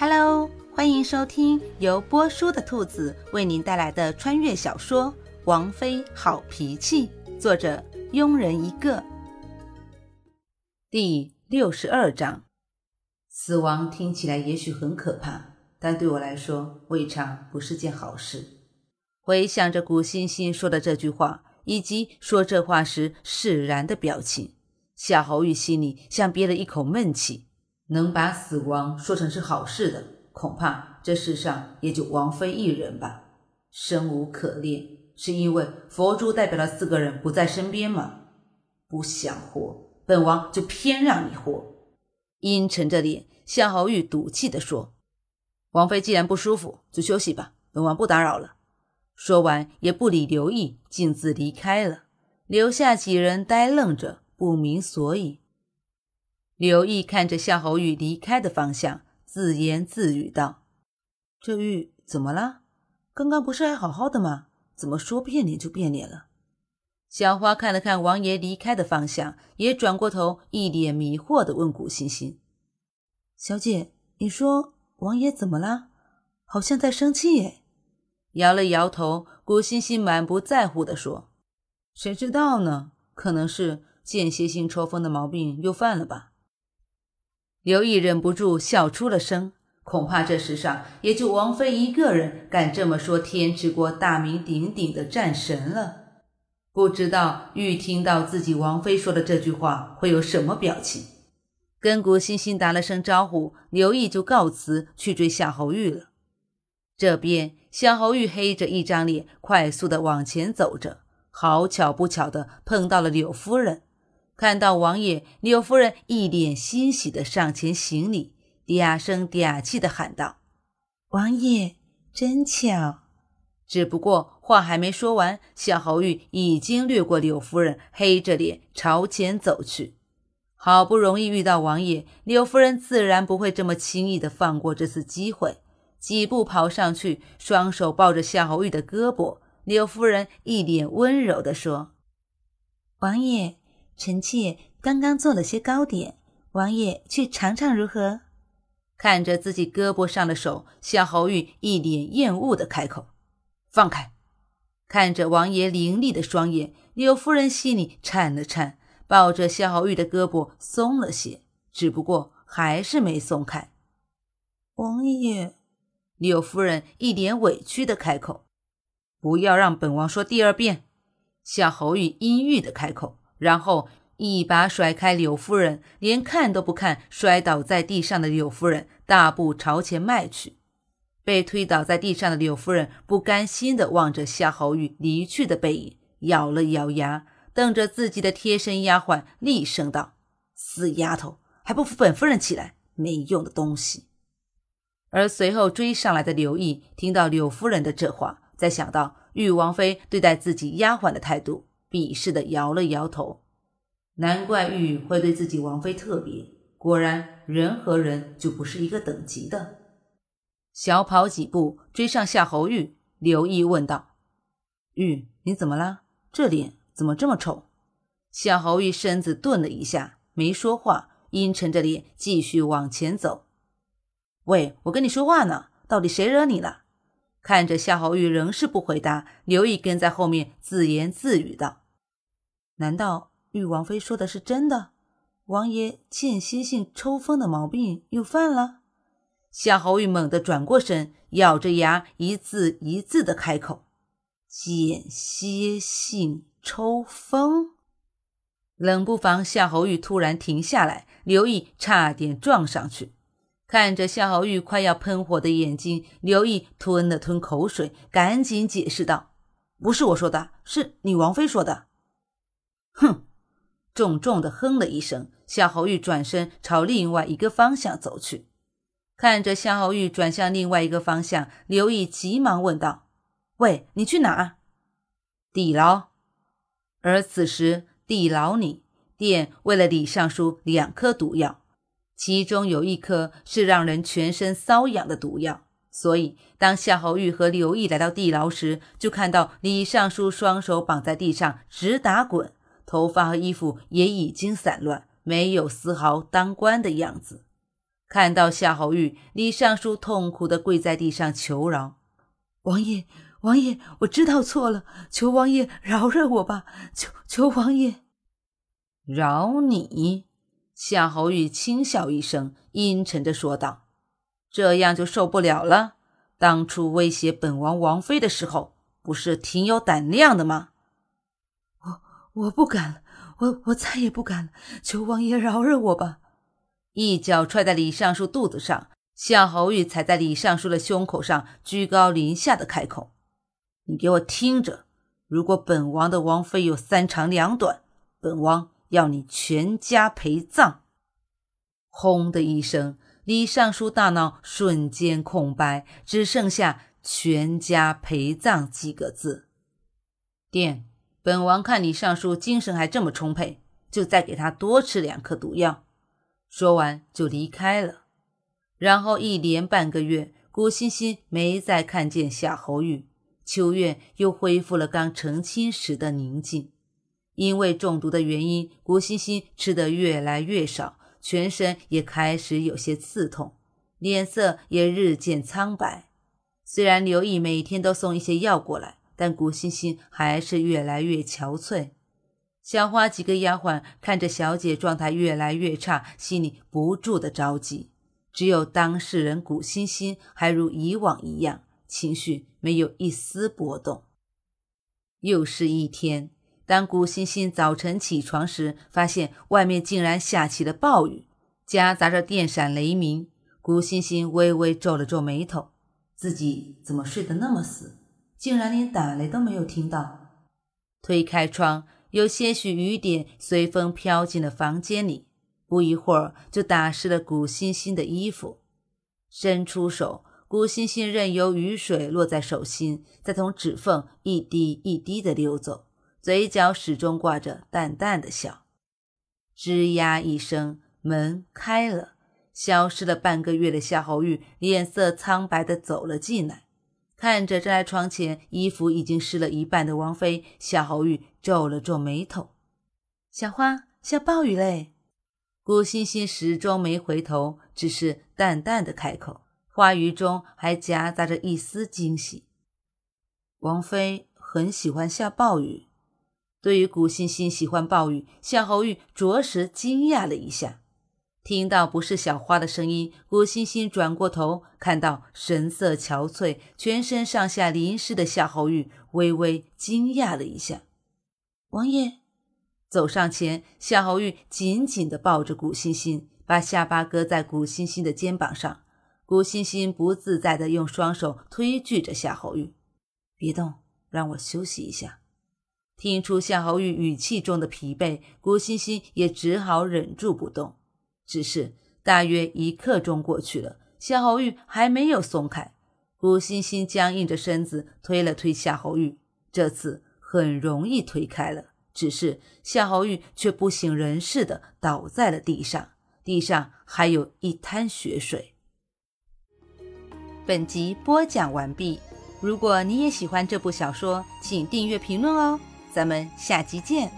Hello，欢迎收听由波叔的兔子为您带来的穿越小说《王妃好脾气》，作者庸人一个。第六十二章，死亡听起来也许很可怕，但对我来说未尝不是件好事。回想着古欣欣说的这句话，以及说这话时释然的表情，夏侯玉心里像憋了一口闷气。能把死亡说成是好事的，恐怕这世上也就王妃一人吧。生无可恋，是因为佛珠代表了四个人不在身边吗？不想活，本王就偏让你活。阴沉着脸，夏侯玉赌气地说：“王妃既然不舒服，就休息吧，本王不打扰了。”说完，也不理刘毅，径自离开了，留下几人呆愣着，不明所以。刘毅看着夏侯玉离开的方向，自言自语道：“这玉怎么了？刚刚不是还好好的吗？怎么说变脸就变脸了？”小花看了看王爷离开的方向，也转过头，一脸迷惑的问古欣欣：“小姐，你说王爷怎么了？好像在生气耶？”摇了摇头，古欣欣满不在乎的说：“谁知道呢？可能是间歇性抽风的毛病又犯了吧。”刘毅忍不住笑出了声，恐怕这世上也就王妃一个人敢这么说天之国大名鼎鼎的战神了。不知道玉听到自己王妃说的这句话会有什么表情？跟古欣欣打了声招呼，刘毅就告辞去追夏侯玉了。这边夏侯玉黑着一张脸，快速的往前走着，好巧不巧的碰到了柳夫人。看到王爷，柳夫人一脸欣喜的上前行礼，嗲声嗲气的喊道：“王爷，真巧！”只不过话还没说完，夏侯玉已经掠过柳夫人，黑着脸朝前走去。好不容易遇到王爷，柳夫人自然不会这么轻易的放过这次机会，几步跑上去，双手抱着夏侯玉的胳膊。柳夫人一脸温柔的说：“王爷。”臣妾刚刚做了些糕点，王爷去尝尝如何？看着自己胳膊上的手，夏侯玉一脸厌恶的开口：“放开！”看着王爷凌厉的双眼，柳夫人心里颤了颤，抱着夏侯玉的胳膊松了些，只不过还是没松开。王爷，柳夫人一脸委屈的开口：“不要让本王说第二遍。”夏侯玉阴郁的开口。然后一把甩开柳夫人，连看都不看摔倒在地上的柳夫人，大步朝前迈去。被推倒在地上的柳夫人不甘心地望着夏侯玉离去的背影，咬了咬牙，瞪着自己的贴身丫鬟，厉声道：“死丫头，还不扶本夫人起来！没用的东西！”而随后追上来的刘毅听到柳夫人的这话，再想到玉王妃对待自己丫鬟的态度。鄙视的摇了摇头，难怪玉会对自己王妃特别，果然人和人就不是一个等级的。小跑几步追上夏侯玉，刘毅问道：“玉，你怎么了？这脸怎么这么丑？”夏侯玉身子顿了一下，没说话，阴沉着脸继续往前走。喂，我跟你说话呢，到底谁惹你了？看着夏侯玉仍是不回答，刘毅跟在后面自言自语道。难道玉王妃说的是真的？王爷间歇性抽风的毛病又犯了？夏侯玉猛地转过身，咬着牙，一字一字的开口：“间歇性抽风。”冷不防，夏侯玉突然停下来，刘毅差点撞上去。看着夏侯玉快要喷火的眼睛，刘毅吞了吞口水，赶紧解释道：“不是我说的，是你王妃说的。”哼，重重的哼了一声，夏侯玉转身朝另外一个方向走去。看着夏侯玉转向另外一个方向，刘毅急忙问道：“喂，你去哪？”地牢。而此时地牢里，殿为了李尚书两颗毒药，其中有一颗是让人全身瘙痒的毒药，所以当夏侯玉和刘毅来到地牢时，就看到李尚书双手绑在地上直打滚。头发和衣服也已经散乱，没有丝毫当官的样子。看到夏侯玉，李尚书痛苦的跪在地上求饶：“王爷，王爷，我知道错了，求王爷饶了我吧！求求王爷，饶你！”夏侯玉轻笑一声，阴沉着说道：“这样就受不了了？当初威胁本王王妃的时候，不是挺有胆量的吗？”我我不敢了，我我再也不敢了，求王爷饶了我吧！一脚踹在李尚书肚子上，夏侯玉踩在李尚书的胸口上，居高临下的开口：“你给我听着，如果本王的王妃有三长两短，本王要你全家陪葬。”轰的一声，李尚书大脑瞬间空白，只剩下“全家陪葬”几个字。殿，本王看李尚书精神还这么充沛，就再给他多吃两颗毒药。说完就离开了，然后一连半个月，古欣欣没再看见夏侯玉，秋院又恢复了刚成亲时的宁静。因为中毒的原因，古欣欣吃得越来越少，全身也开始有些刺痛，脸色也日渐苍白。虽然刘毅每天都送一些药过来，但古欣欣还是越来越憔悴。小花几个丫鬟看着小姐状态越来越差，心里不住的着急。只有当事人古欣欣还如以往一样，情绪没有一丝波动。又是一天，当古欣欣早晨起床时，发现外面竟然下起了暴雨，夹杂着电闪雷鸣。古欣欣微微皱了皱眉头，自己怎么睡得那么死，竟然连打雷都没有听到。推开窗。有些许雨点随风飘进了房间里，不一会儿就打湿了古欣欣的衣服。伸出手，古欣欣任由雨水落在手心，再从指缝一滴一滴的流走，嘴角始终挂着淡淡的笑。吱呀一声，门开了，消失了半个月的夏侯玉脸色苍白的走了进来。看着站在窗前，衣服已经湿了一半的王妃，夏侯玉皱了皱眉头。小花下暴雨嘞！顾欣欣始终没回头，只是淡淡的开口，话语中还夹杂着一丝惊喜。王妃很喜欢下暴雨。对于古欣欣喜欢暴雨，夏侯玉着实惊讶了一下。听到不是小花的声音，古欣欣转过头，看到神色憔悴、全身上下淋湿的夏侯玉，微微惊讶了一下。王爷走上前，夏侯玉紧紧地抱着古欣欣，把下巴搁在古欣欣的肩膀上。古欣欣不自在地用双手推拒着夏侯玉：“别动，让我休息一下。”听出夏侯玉语气中的疲惫，古欣欣也只好忍住不动。只是大约一刻钟过去了，夏侯玉还没有松开。古欣欣僵硬着身子推了推夏侯玉，这次很容易推开了。只是夏侯玉却不省人事的倒在了地上，地上还有一滩血水。本集播讲完毕。如果你也喜欢这部小说，请订阅评论哦。咱们下集见。